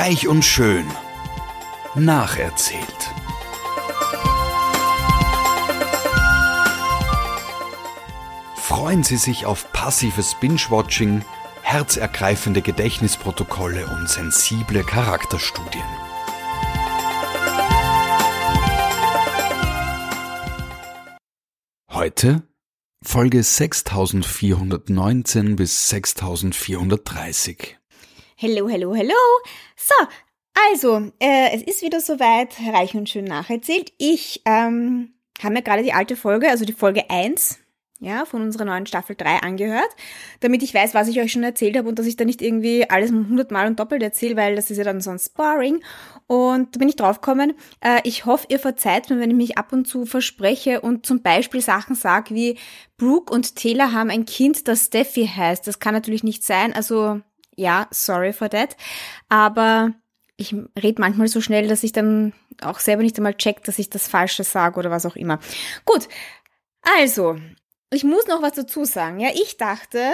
Reich und schön. Nacherzählt. Freuen Sie sich auf passives Binge-Watching, herzergreifende Gedächtnisprotokolle und sensible Charakterstudien. Heute Folge 6419 bis 6430. Hello, hello, hello. So, also, äh, es ist wieder soweit, reich und schön nacherzählt. Ich ähm, habe mir gerade die alte Folge, also die Folge 1, ja, von unserer neuen Staffel 3 angehört, damit ich weiß, was ich euch schon erzählt habe und dass ich da nicht irgendwie alles hundertmal und doppelt erzähle, weil das ist ja dann sonst boring. Und da bin ich draufgekommen. Äh, ich hoffe, ihr verzeiht mir, wenn ich mich ab und zu verspreche und zum Beispiel Sachen sage wie Brooke und Taylor haben ein Kind, das Steffi heißt. Das kann natürlich nicht sein. Also ja, sorry for that. Aber ich rede manchmal so schnell, dass ich dann auch selber nicht einmal check, dass ich das Falsche sage oder was auch immer. Gut, also, ich muss noch was dazu sagen. Ja, ich dachte,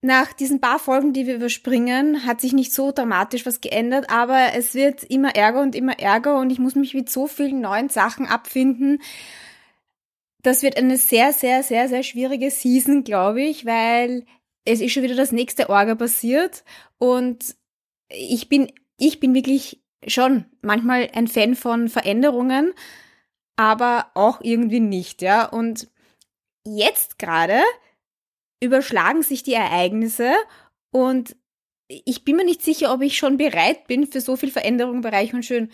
nach diesen paar Folgen, die wir überspringen, hat sich nicht so dramatisch was geändert, aber es wird immer ärger und immer ärger und ich muss mich mit so vielen neuen Sachen abfinden. Das wird eine sehr, sehr, sehr, sehr schwierige Season, glaube ich, weil es ist schon wieder das nächste Orga passiert und ich bin, ich bin wirklich schon manchmal ein Fan von Veränderungen, aber auch irgendwie nicht, ja. Und jetzt gerade überschlagen sich die Ereignisse und ich bin mir nicht sicher, ob ich schon bereit bin für so viel Veränderung im Bereich und schön.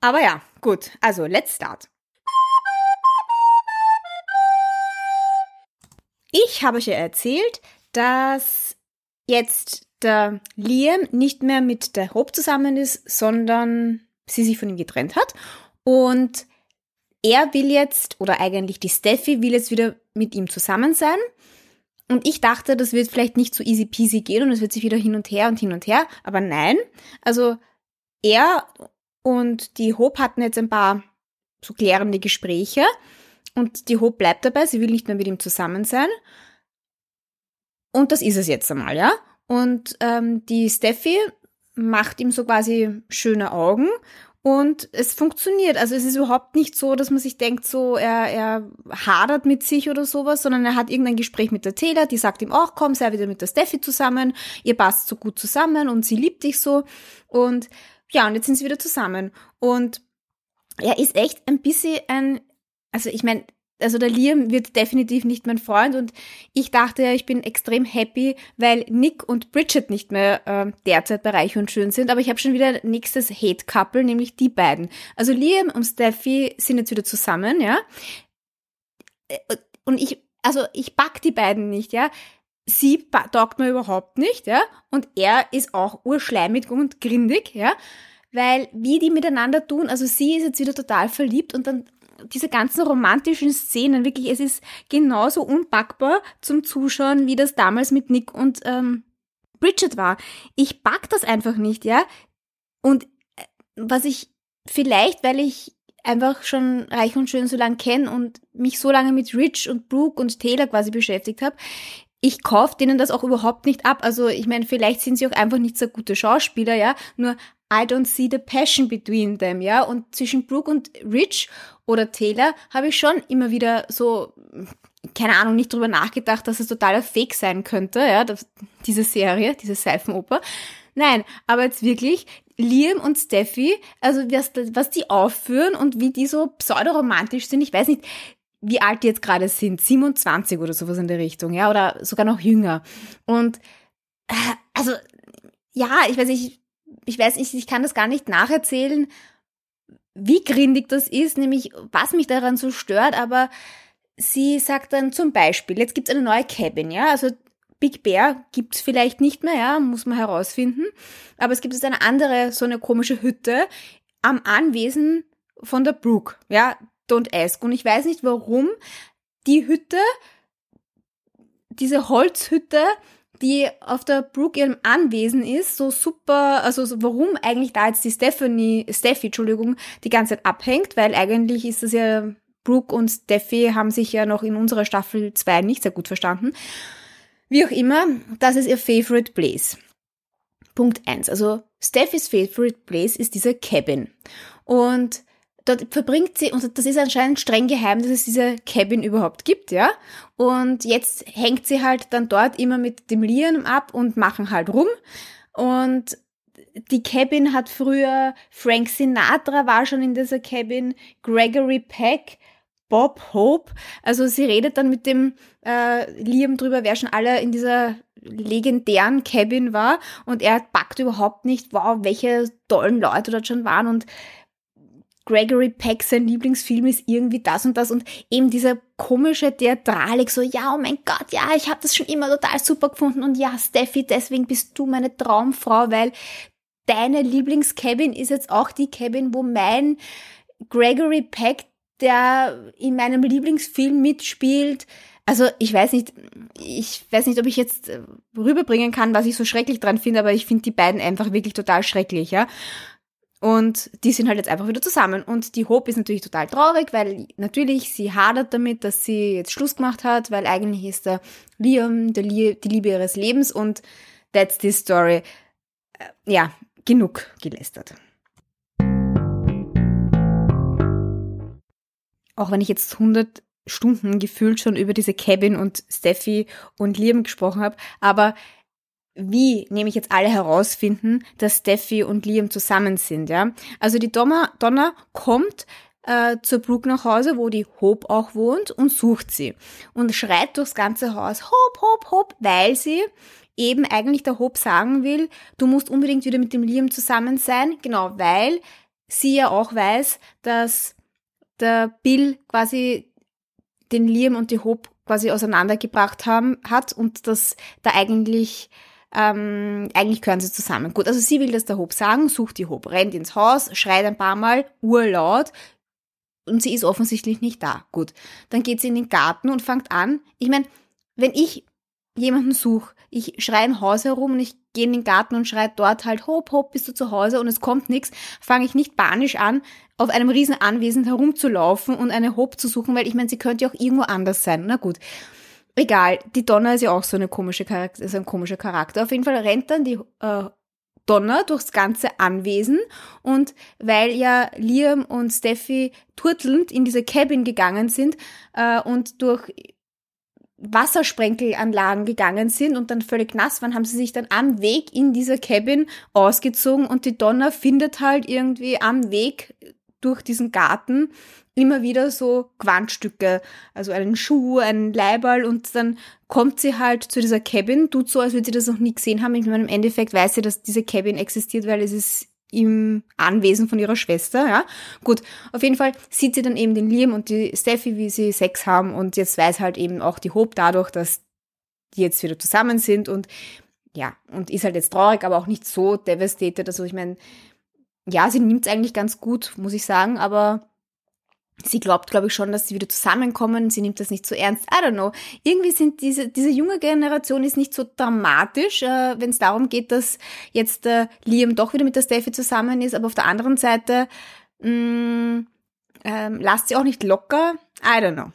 Aber ja, gut. Also, let's start. Ich habe euch ja erzählt, dass jetzt der Liam nicht mehr mit der Hope zusammen ist, sondern sie sich von ihm getrennt hat. Und er will jetzt, oder eigentlich die Steffi will jetzt wieder mit ihm zusammen sein. Und ich dachte, das wird vielleicht nicht so easy peasy gehen und es wird sich wieder hin und her und hin und her. Aber nein. Also er und die Hope hatten jetzt ein paar so klärende Gespräche. Und die Hope bleibt dabei, sie will nicht mehr mit ihm zusammen sein. Und das ist es jetzt einmal, ja. Und ähm, die Steffi macht ihm so quasi schöne Augen und es funktioniert. Also es ist überhaupt nicht so, dass man sich denkt, so er, er hadert mit sich oder sowas, sondern er hat irgendein Gespräch mit der Taylor, die sagt ihm auch, komm, sei wieder mit der Steffi zusammen, ihr passt so gut zusammen und sie liebt dich so. Und ja, und jetzt sind sie wieder zusammen. Und er ist echt ein bisschen ein, also ich meine, also der Liam wird definitiv nicht mein Freund und ich dachte ja, ich bin extrem happy, weil Nick und Bridget nicht mehr äh, derzeit bei Reich und Schön sind, aber ich habe schon wieder nächstes Hate-Couple, nämlich die beiden. Also Liam und Steffi sind jetzt wieder zusammen, ja. Äh, und ich, also ich back die beiden nicht, ja. Sie taugt mir überhaupt nicht, ja. Und er ist auch urschleimig und grindig, ja. Weil wie die miteinander tun, also sie ist jetzt wieder total verliebt und dann diese ganzen romantischen Szenen, wirklich, es ist genauso unpackbar zum Zuschauen, wie das damals mit Nick und ähm, Bridget war. Ich pack das einfach nicht, ja. Und äh, was ich vielleicht, weil ich einfach schon reich und schön so lange kenne und mich so lange mit Rich und Brooke und Taylor quasi beschäftigt habe, ich kaufe denen das auch überhaupt nicht ab. Also ich meine, vielleicht sind sie auch einfach nicht so gute Schauspieler, ja. Nur I don't see the passion between them, ja. Und zwischen Brooke und Rich oder Taylor habe ich schon immer wieder so, keine Ahnung, nicht drüber nachgedacht, dass es totaler Fake sein könnte, ja, das, diese Serie, diese Seifenoper. Nein, aber jetzt wirklich, Liam und Steffi, also was, was die aufführen und wie die so pseudoromantisch sind, ich weiß nicht, wie alt die jetzt gerade sind, 27 oder sowas in der Richtung, ja, oder sogar noch jünger. Und äh, also ja, ich weiß nicht, ich weiß nicht, ich kann das gar nicht nacherzählen, wie grindig das ist, nämlich was mich daran so stört, aber sie sagt dann zum Beispiel, jetzt gibt es eine neue Cabin, ja, also Big Bear gibt es vielleicht nicht mehr, ja, muss man herausfinden, aber es gibt jetzt eine andere, so eine komische Hütte am Anwesen von der Brooke, ja, Don't Ask. Und ich weiß nicht, warum die Hütte, diese Holzhütte die auf der Brooke ihrem Anwesen ist, so super, also warum eigentlich da jetzt die Stephanie, Steffi, Entschuldigung, die ganze Zeit abhängt, weil eigentlich ist das ja, Brooke und Steffi haben sich ja noch in unserer Staffel 2 nicht sehr gut verstanden. Wie auch immer, das ist ihr Favorite Place. Punkt eins. Also Steffis favorite place ist dieser Cabin. Und dort verbringt sie, und das ist anscheinend streng geheim, dass es diese Cabin überhaupt gibt, ja. Und jetzt hängt sie halt dann dort immer mit dem Liam ab und machen halt rum. Und die Cabin hat früher, Frank Sinatra war schon in dieser Cabin, Gregory Peck, Bob Hope. Also sie redet dann mit dem äh, Liam drüber, wer schon alle in dieser legendären Cabin war und er packt überhaupt nicht, wow, welche tollen Leute dort schon waren und Gregory Peck, sein Lieblingsfilm ist irgendwie das und das und eben diese komische Theatralik, so, ja, oh mein Gott, ja, ich habe das schon immer total super gefunden und ja, Steffi, deswegen bist du meine Traumfrau, weil deine Lieblingscabin ist jetzt auch die Cabin, wo mein Gregory Peck, der in meinem Lieblingsfilm mitspielt, also ich weiß nicht, ich weiß nicht, ob ich jetzt rüberbringen kann, was ich so schrecklich dran finde, aber ich finde die beiden einfach wirklich total schrecklich, ja. Und die sind halt jetzt einfach wieder zusammen. Und die Hope ist natürlich total traurig, weil natürlich sie hadert damit, dass sie jetzt Schluss gemacht hat, weil eigentlich ist der Liam der Lie die Liebe ihres Lebens und that's this story. Äh, ja, genug gelästert. Auch wenn ich jetzt 100 Stunden gefühlt schon über diese Cabin und Steffi und Liam gesprochen habe, aber wie nämlich jetzt alle herausfinden, dass Steffi und Liam zusammen sind, ja. Also die Donna, Donna kommt äh, zur Brooke nach Hause, wo die Hope auch wohnt und sucht sie und schreit durchs ganze Haus, Hope, Hope, Hope, weil sie eben eigentlich der Hope sagen will, du musst unbedingt wieder mit dem Liam zusammen sein, genau, weil sie ja auch weiß, dass der Bill quasi den Liam und die Hope quasi auseinandergebracht haben, hat und dass da eigentlich ähm, eigentlich gehören sie zusammen. Gut, also sie will das der Hope sagen, sucht die Hope, rennt ins Haus, schreit ein paar Mal, urlaut und sie ist offensichtlich nicht da. Gut, dann geht sie in den Garten und fängt an. Ich meine, wenn ich jemanden suche, ich schreie im Haus herum und ich gehe in den Garten und schreie dort halt, hopp, hopp, bist du zu Hause und es kommt nichts, fange ich nicht panisch an, auf einem riesen Anwesen herumzulaufen und eine Hope zu suchen, weil ich meine, sie könnte ja auch irgendwo anders sein. Na gut. Egal, die Donna ist ja auch so eine komische Charakter, ist ein komischer Charakter. Auf jeden Fall rennt dann die äh, Donna durchs ganze Anwesen und weil ja Liam und Steffi turtelnd in diese Cabin gegangen sind äh, und durch Wassersprenkelanlagen gegangen sind und dann völlig nass waren, haben sie sich dann am Weg in dieser Cabin ausgezogen und die Donna findet halt irgendwie am Weg durch diesen Garten immer wieder so Quantstücke, also einen Schuh, einen Leiberl und dann kommt sie halt zu dieser Cabin, tut so, als würde sie das noch nie gesehen haben. Ich meine, im Endeffekt weiß sie, dass diese Cabin existiert, weil es ist im Anwesen von ihrer Schwester, ja. Gut, auf jeden Fall sieht sie dann eben den Liam und die Steffi, wie sie Sex haben und jetzt weiß halt eben auch die Hope dadurch, dass die jetzt wieder zusammen sind und ja, und ist halt jetzt traurig, aber auch nicht so devastated. Also ich meine, ja, sie nimmt es eigentlich ganz gut, muss ich sagen, aber sie glaubt, glaube ich, schon, dass sie wieder zusammenkommen. Sie nimmt das nicht so ernst. I don't know. Irgendwie sind diese, diese junge Generation ist nicht so dramatisch, äh, wenn es darum geht, dass jetzt äh, Liam doch wieder mit der Steffi zusammen ist. Aber auf der anderen Seite mh, mm, ähm, lasst sie auch nicht locker. I don't know.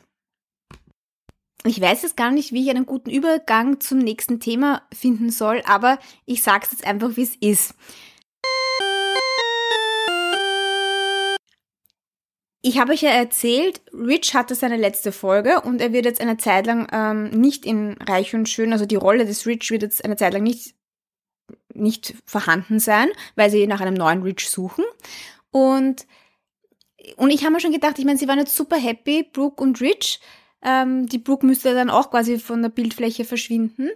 Ich weiß jetzt gar nicht, wie ich einen guten Übergang zum nächsten Thema finden soll, aber ich sage es jetzt einfach, wie es ist. Ich habe euch ja erzählt, Rich hatte seine letzte Folge und er wird jetzt eine Zeit lang ähm, nicht in Reich und Schön, also die Rolle des Rich wird jetzt eine Zeit lang nicht, nicht vorhanden sein, weil sie nach einem neuen Rich suchen. Und, und ich habe mir schon gedacht, ich meine, sie waren jetzt super happy, Brooke und Rich. Ähm, die Brooke müsste dann auch quasi von der Bildfläche verschwinden.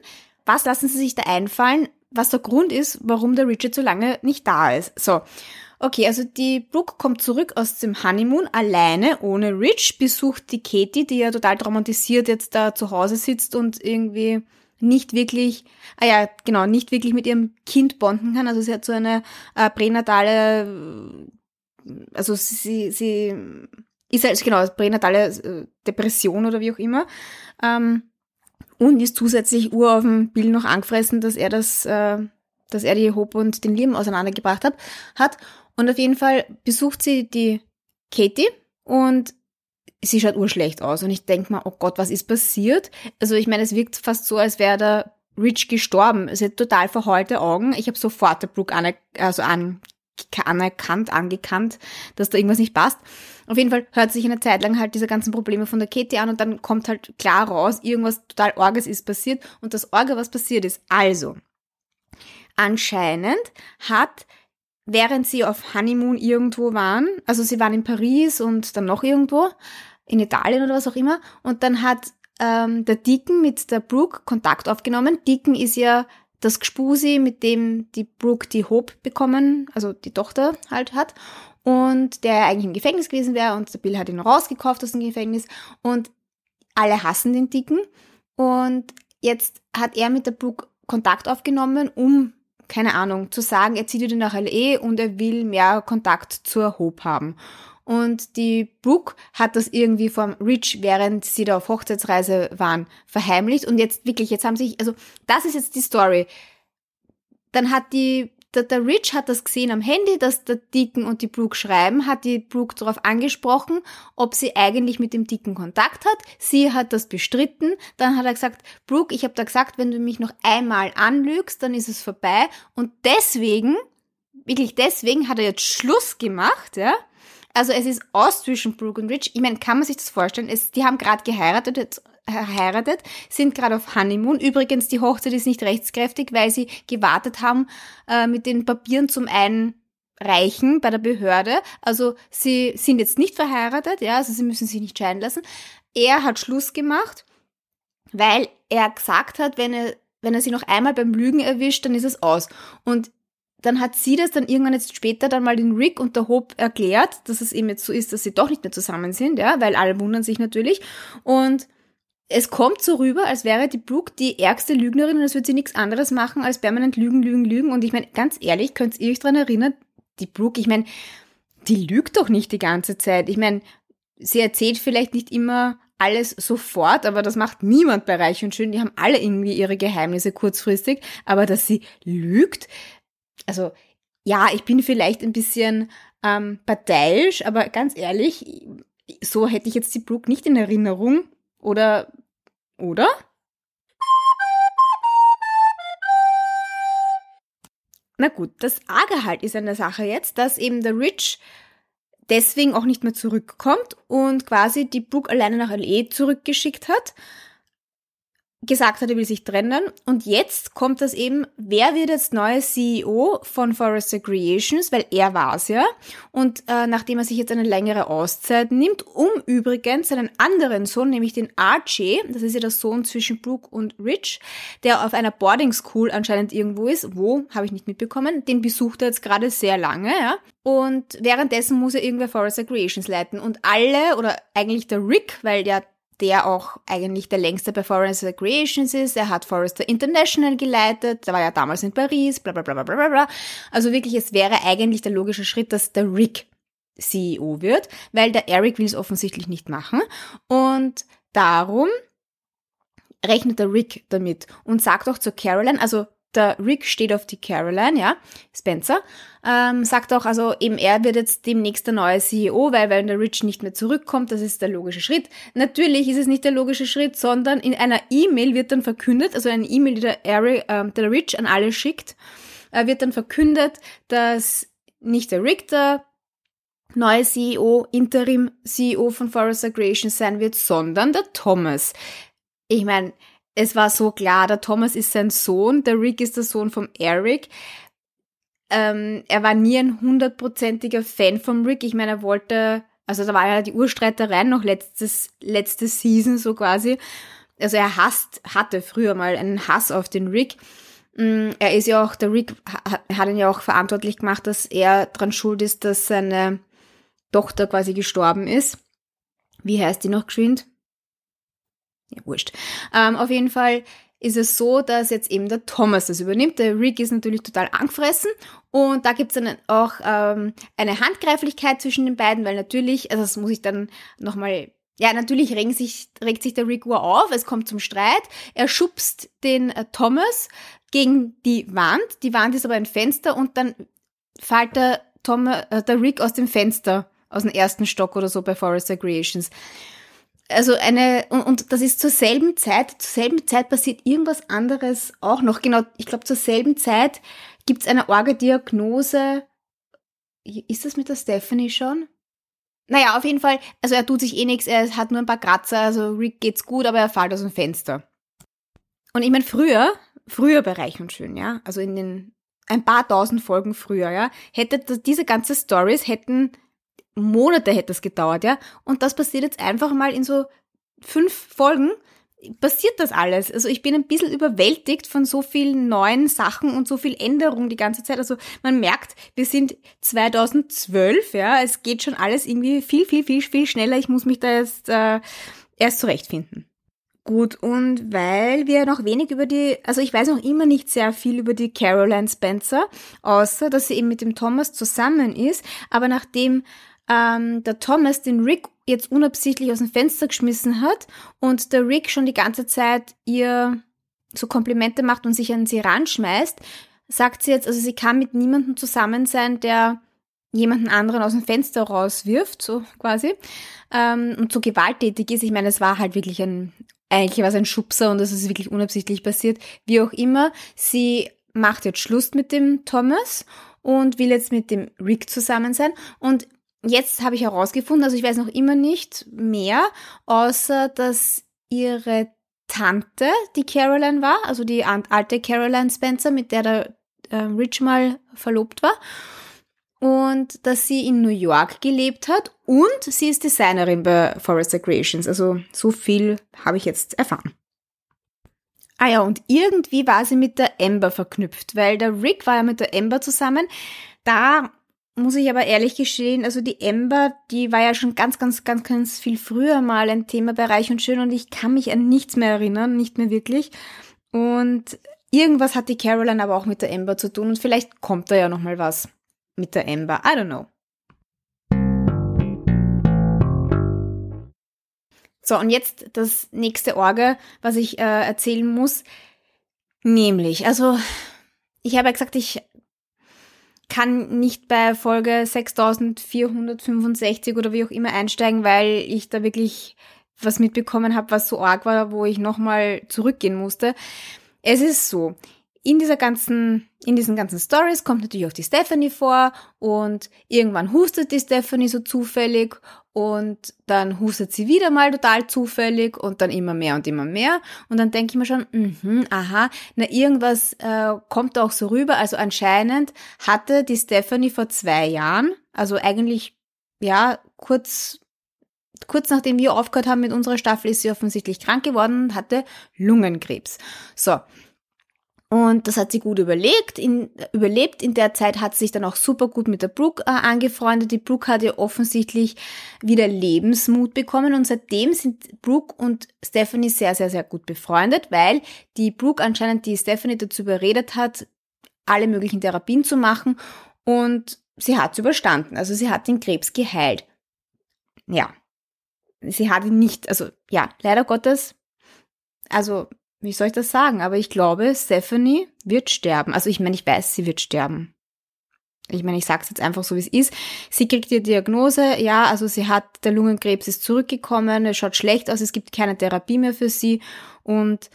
Was lassen sie sich da einfallen? Was der Grund ist, warum der Richard so lange nicht da ist. So. Okay, also die Brooke kommt zurück aus dem Honeymoon alleine, ohne Rich, besucht die Katie, die ja total traumatisiert jetzt da zu Hause sitzt und irgendwie nicht wirklich, ah ja, genau, nicht wirklich mit ihrem Kind bonden kann. Also sie hat so eine äh, pränatale, also sie, sie ist halt, genau, pränatale äh, Depression oder wie auch immer. Ähm, und ist zusätzlich ur auf dem Bill noch angefressen, dass er das, äh, dass er die Hope und den Liam auseinandergebracht hat, hat. Und auf jeden Fall besucht sie die Katie und sie schaut urschlecht aus. Und ich denke mal, oh Gott, was ist passiert? Also ich meine, es wirkt fast so, als wäre der Rich gestorben. Sie hat total verheulte Augen. Ich habe sofort der Brooke aner also an anerkannt, angekannt, dass da irgendwas nicht passt. Auf jeden Fall hört sich eine Zeit lang halt diese ganzen Probleme von der Katie an und dann kommt halt klar raus, irgendwas total Orges ist passiert und das Orge, was passiert ist. Also, anscheinend hat während sie auf Honeymoon irgendwo waren, also sie waren in Paris und dann noch irgendwo, in Italien oder was auch immer, und dann hat ähm, der Deacon mit der Brooke Kontakt aufgenommen. Deacon ist ja das Gspusi, mit dem die Brooke die Hope bekommen, also die Tochter halt hat. Und der eigentlich im Gefängnis gewesen wäre und der Bill hat ihn rausgekauft aus dem Gefängnis und alle hassen den Dicken. Und jetzt hat er mit der Brooke Kontakt aufgenommen, um, keine Ahnung, zu sagen, er zieht wieder nach LE und er will mehr Kontakt zur Hope haben. Und die Brooke hat das irgendwie vom Rich, während sie da auf Hochzeitsreise waren, verheimlicht. Und jetzt wirklich, jetzt haben sich, also das ist jetzt die Story. Dann hat die, der, der Rich hat das gesehen am Handy, dass der Dicken und die Brooke schreiben, hat die Brooke darauf angesprochen, ob sie eigentlich mit dem Dicken Kontakt hat. Sie hat das bestritten. Dann hat er gesagt, Brooke, ich habe da gesagt, wenn du mich noch einmal anlügst, dann ist es vorbei. Und deswegen, wirklich deswegen hat er jetzt Schluss gemacht, ja also es ist aus zwischen Brooke und Rich. Ich meine, kann man sich das vorstellen? Es, die haben gerade geheiratet, geheiratet, sind gerade auf Honeymoon. Übrigens, die Hochzeit ist nicht rechtskräftig, weil sie gewartet haben äh, mit den Papieren zum Einreichen bei der Behörde. Also sie sind jetzt nicht verheiratet, ja, also sie müssen sich nicht scheiden lassen. Er hat Schluss gemacht, weil er gesagt hat, wenn er wenn er sie noch einmal beim Lügen erwischt, dann ist es aus. Und dann hat sie das dann irgendwann jetzt später dann mal den Rick und der Hope erklärt, dass es eben jetzt so ist, dass sie doch nicht mehr zusammen sind, ja, weil alle wundern sich natürlich. Und es kommt so rüber, als wäre die Brooke die ärgste Lügnerin und es würde sie nichts anderes machen, als permanent lügen, lügen, lügen. Und ich meine, ganz ehrlich, könnt ihr euch dran erinnern, die Brooke, ich meine, die lügt doch nicht die ganze Zeit. Ich meine, sie erzählt vielleicht nicht immer alles sofort, aber das macht niemand bei Reich und Schön. Die haben alle irgendwie ihre Geheimnisse kurzfristig. Aber dass sie lügt, also ja, ich bin vielleicht ein bisschen ähm, parteiisch, aber ganz ehrlich, so hätte ich jetzt die Brooke nicht in Erinnerung. Oder, oder? Na gut, das Arge halt ist an der Sache jetzt, dass eben der Rich deswegen auch nicht mehr zurückkommt und quasi die Brooke alleine nach LE zurückgeschickt hat gesagt hat, er will sich trennen. Und jetzt kommt das eben, wer wird jetzt neue CEO von Forrester Creations, weil er war es ja. Und äh, nachdem er sich jetzt eine längere Auszeit nimmt, um übrigens seinen anderen Sohn, nämlich den Archie, das ist ja der Sohn zwischen Brooke und Rich, der auf einer Boarding School anscheinend irgendwo ist, wo, habe ich nicht mitbekommen, den besucht er jetzt gerade sehr lange, ja. Und währenddessen muss er irgendwer Forrester Creations leiten. Und alle, oder eigentlich der Rick, weil der der auch eigentlich der längste bei Forrester Creations ist. Er hat Forrester International geleitet, der war ja damals in Paris, bla bla bla bla bla bla. Also wirklich, es wäre eigentlich der logische Schritt, dass der Rick CEO wird, weil der Eric will es offensichtlich nicht machen. Und darum rechnet der Rick damit und sagt auch zu Caroline, also der Rick steht auf die Caroline, ja, Spencer, ähm, sagt auch, also eben er wird jetzt demnächst der neue CEO, weil wenn der Rich nicht mehr zurückkommt, das ist der logische Schritt. Natürlich ist es nicht der logische Schritt, sondern in einer E-Mail wird dann verkündet, also eine E-Mail, die der, Eric, äh, der Rich an alle schickt, äh, wird dann verkündet, dass nicht der Rick der neue CEO, Interim CEO von Forrester Creations sein wird, sondern der Thomas. Ich meine, es war so klar, der Thomas ist sein Sohn, der Rick ist der Sohn vom Eric. Ähm, er war nie ein hundertprozentiger Fan vom Rick. Ich meine, er wollte, also da war ja die Urstreitereien noch letztes, letzte Season so quasi. Also er hasst, hatte früher mal einen Hass auf den Rick. Mm, er ist ja auch, der Rick hat ihn ja auch verantwortlich gemacht, dass er dran schuld ist, dass seine Tochter quasi gestorben ist. Wie heißt die noch geschwind? Ja, wurscht. Ähm, auf jeden Fall ist es so, dass jetzt eben der Thomas das übernimmt. Der Rick ist natürlich total angefressen und da gibt es dann auch ähm, eine Handgreiflichkeit zwischen den beiden, weil natürlich, also das muss ich dann nochmal ja, natürlich regt sich, regt sich der Rick Ur auf, es kommt zum Streit, er schubst den äh, Thomas gegen die Wand, die Wand ist aber ein Fenster und dann fällt der, Tom, äh, der Rick aus dem Fenster, aus dem ersten Stock oder so bei Forrester Creations. Also eine, und, und das ist zur selben Zeit, zur selben Zeit passiert irgendwas anderes auch noch. Genau, ich glaube, zur selben Zeit gibt es eine Orgediagnose. Ist das mit der Stephanie schon? Naja, auf jeden Fall, also er tut sich eh nichts, er hat nur ein paar Kratzer, also Rick geht's gut, aber er fällt aus dem Fenster. Und ich meine, früher, früher bei Reich und Schön, ja, also in den ein paar tausend Folgen früher, ja, hätte diese ganze Stories hätten Monate hätte es gedauert, ja. Und das passiert jetzt einfach mal in so fünf Folgen passiert das alles. Also ich bin ein bisschen überwältigt von so vielen neuen Sachen und so viel Änderung die ganze Zeit. Also man merkt, wir sind 2012, ja, es geht schon alles irgendwie viel, viel, viel, viel schneller. Ich muss mich da jetzt äh, erst zurechtfinden. Gut, und weil wir noch wenig über die, also ich weiß noch immer nicht sehr viel über die Caroline Spencer, außer dass sie eben mit dem Thomas zusammen ist, aber nachdem ähm, der Thomas den Rick jetzt unabsichtlich aus dem Fenster geschmissen hat und der Rick schon die ganze Zeit ihr so Komplimente macht und sich an sie ranschmeißt, sagt sie jetzt, also sie kann mit niemandem zusammen sein, der jemanden anderen aus dem Fenster rauswirft, so quasi, ähm, und so gewalttätig ist. Ich meine, es war halt wirklich ein, eigentlich war es ein Schubser und es ist wirklich unabsichtlich passiert. Wie auch immer, sie macht jetzt Schluss mit dem Thomas und will jetzt mit dem Rick zusammen sein. Und Jetzt habe ich herausgefunden, also ich weiß noch immer nicht mehr, außer dass ihre Tante die Caroline war, also die alte Caroline Spencer, mit der der äh, Rich mal verlobt war. Und dass sie in New York gelebt hat und sie ist Designerin bei Forrester Creations. Also so viel habe ich jetzt erfahren. Ah ja, und irgendwie war sie mit der Amber verknüpft, weil der Rick war ja mit der Amber zusammen. Da muss ich aber ehrlich gestehen, also die Ember, die war ja schon ganz, ganz, ganz, ganz viel früher mal ein Thema bei und Schön und ich kann mich an nichts mehr erinnern, nicht mehr wirklich. Und irgendwas hat die Caroline aber auch mit der Ember zu tun und vielleicht kommt da ja noch mal was mit der Ember. I don't know. So, und jetzt das nächste Orge, was ich äh, erzählen muss. Nämlich, also ich habe ja gesagt, ich kann nicht bei Folge 6465 oder wie auch immer einsteigen, weil ich da wirklich was mitbekommen habe, was so arg war, wo ich nochmal zurückgehen musste. Es ist so, in dieser ganzen, in diesen ganzen Stories kommt natürlich auch die Stephanie vor und irgendwann hustet die Stephanie so zufällig und dann hustet sie wieder mal total zufällig und dann immer mehr und immer mehr und dann denke ich mir schon, mh, aha, na irgendwas äh, kommt auch so rüber. Also anscheinend hatte die Stephanie vor zwei Jahren, also eigentlich ja kurz kurz nachdem wir aufgehört haben mit unserer Staffel, ist sie offensichtlich krank geworden und hatte Lungenkrebs. So, und das hat sie gut überlegt, in, überlebt. In der Zeit hat sie sich dann auch super gut mit der Brooke äh, angefreundet. Die Brooke hat ja offensichtlich wieder Lebensmut bekommen und seitdem sind Brooke und Stephanie sehr, sehr, sehr gut befreundet, weil die Brooke anscheinend die Stephanie dazu überredet hat, alle möglichen Therapien zu machen und sie hat es überstanden. Also sie hat den Krebs geheilt. Ja. Sie hat ihn nicht, also ja, leider Gottes, also wie soll ich das sagen? Aber ich glaube, Stephanie wird sterben. Also ich meine, ich weiß, sie wird sterben. Ich meine, ich sage es jetzt einfach so, wie es ist. Sie kriegt die Diagnose, ja, also sie hat, der Lungenkrebs ist zurückgekommen, es schaut schlecht aus, es gibt keine Therapie mehr für sie. Und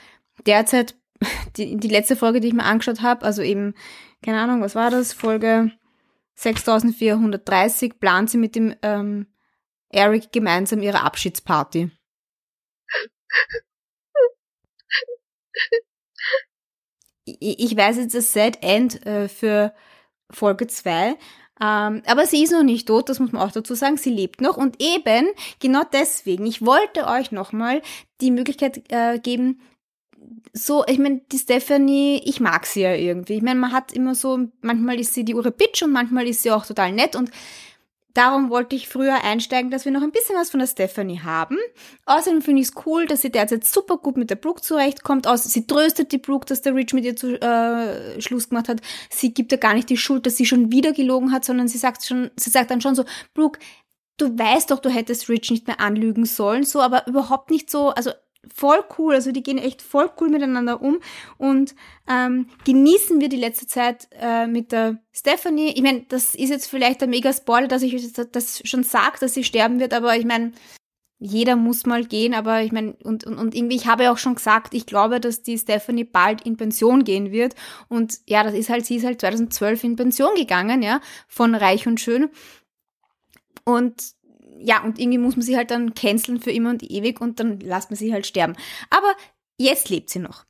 derzeit, die, die letzte Folge, die ich mir angeschaut habe, also eben, keine Ahnung, was war das, Folge 6430, plant sie mit dem ähm, Eric gemeinsam ihre Abschiedsparty. Ich weiß jetzt das Sad End äh, für Folge 2. Ähm, aber sie ist noch nicht tot, das muss man auch dazu sagen. Sie lebt noch und eben genau deswegen, ich wollte euch nochmal die Möglichkeit äh, geben, so, ich meine, die Stephanie, ich mag sie ja irgendwie. Ich meine, man hat immer so, manchmal ist sie die Ure Bitch und manchmal ist sie auch total nett und Darum wollte ich früher einsteigen, dass wir noch ein bisschen was von der Stephanie haben. Außerdem finde ich es cool, dass sie derzeit super gut mit der Brooke zurechtkommt. sie tröstet die Brooke, dass der Rich mit ihr zu, äh, Schluss gemacht hat. Sie gibt ja gar nicht die Schuld, dass sie schon wieder gelogen hat, sondern sie sagt schon, sie sagt dann schon so, Brooke, du weißt doch, du hättest Rich nicht mehr anlügen sollen, so, aber überhaupt nicht so, also voll cool. Also die gehen echt voll cool miteinander um und ähm, genießen wir die letzte Zeit äh, mit der Stephanie. Ich meine, das ist jetzt vielleicht ein mega Spoiler, dass ich das schon sage, dass sie sterben wird, aber ich meine, jeder muss mal gehen, aber ich meine, und, und, und irgendwie, ich habe ja auch schon gesagt, ich glaube, dass die Stephanie bald in Pension gehen wird. Und ja, das ist halt, sie ist halt 2012 in Pension gegangen, ja, von Reich und Schön. Und ja, und irgendwie muss man sie halt dann canceln für immer und ewig und dann lässt man sie halt sterben. Aber jetzt lebt sie noch.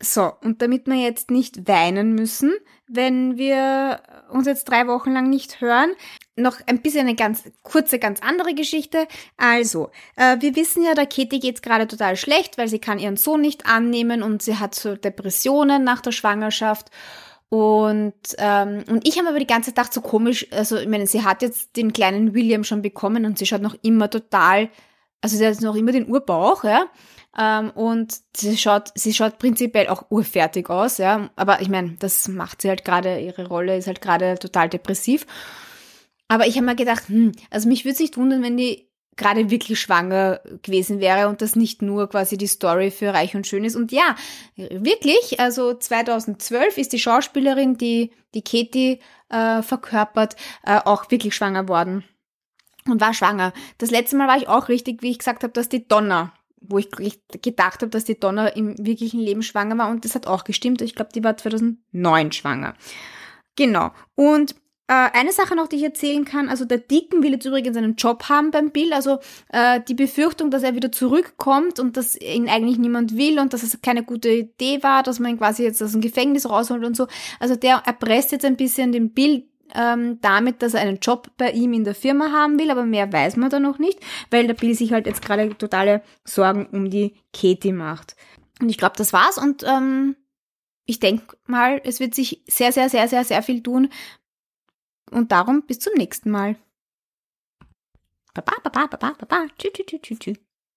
So, und damit wir jetzt nicht weinen müssen, wenn wir uns jetzt drei Wochen lang nicht hören, noch ein bisschen eine ganz kurze, ganz andere Geschichte. Also, äh, wir wissen ja, der Katie geht's gerade total schlecht, weil sie kann ihren Sohn nicht annehmen und sie hat so Depressionen nach der Schwangerschaft. Und, ähm, und ich habe aber die ganze Zeit so komisch, also ich meine, sie hat jetzt den kleinen William schon bekommen und sie schaut noch immer total, also sie hat noch immer den Urbauch, ja. Ähm, und sie schaut, sie schaut prinzipiell auch urfertig aus, ja. Aber ich meine, das macht sie halt gerade, ihre Rolle ist halt gerade total depressiv. Aber ich habe mir gedacht, hm, also mich würde es nicht wundern, wenn die gerade wirklich schwanger gewesen wäre und das nicht nur quasi die Story für Reich und Schön ist. Und ja, wirklich, also 2012 ist die Schauspielerin, die die Katie äh, verkörpert, äh, auch wirklich schwanger worden und war schwanger. Das letzte Mal war ich auch richtig, wie ich gesagt habe, dass die Donner wo ich gedacht habe, dass die Donna im wirklichen Leben schwanger war und das hat auch gestimmt. Ich glaube, die war 2009 schwanger. Genau. Und äh, eine Sache noch, die ich erzählen kann, also der Dicken will jetzt übrigens einen Job haben beim Bill, also äh, die Befürchtung, dass er wieder zurückkommt und dass ihn eigentlich niemand will und dass es keine gute Idee war, dass man ihn quasi jetzt aus dem Gefängnis rausholt und so. Also der erpresst jetzt ein bisschen den Bill ähm, damit, dass er einen Job bei ihm in der Firma haben will, aber mehr weiß man da noch nicht, weil der Bill sich halt jetzt gerade totale Sorgen um die Katie macht. Und ich glaube, das war's und ähm, ich denke mal, es wird sich sehr, sehr, sehr, sehr, sehr viel tun. Und darum bis zum nächsten Mal. Baba, baba, baba, baba. Tschü, tschü, tschü, tschü.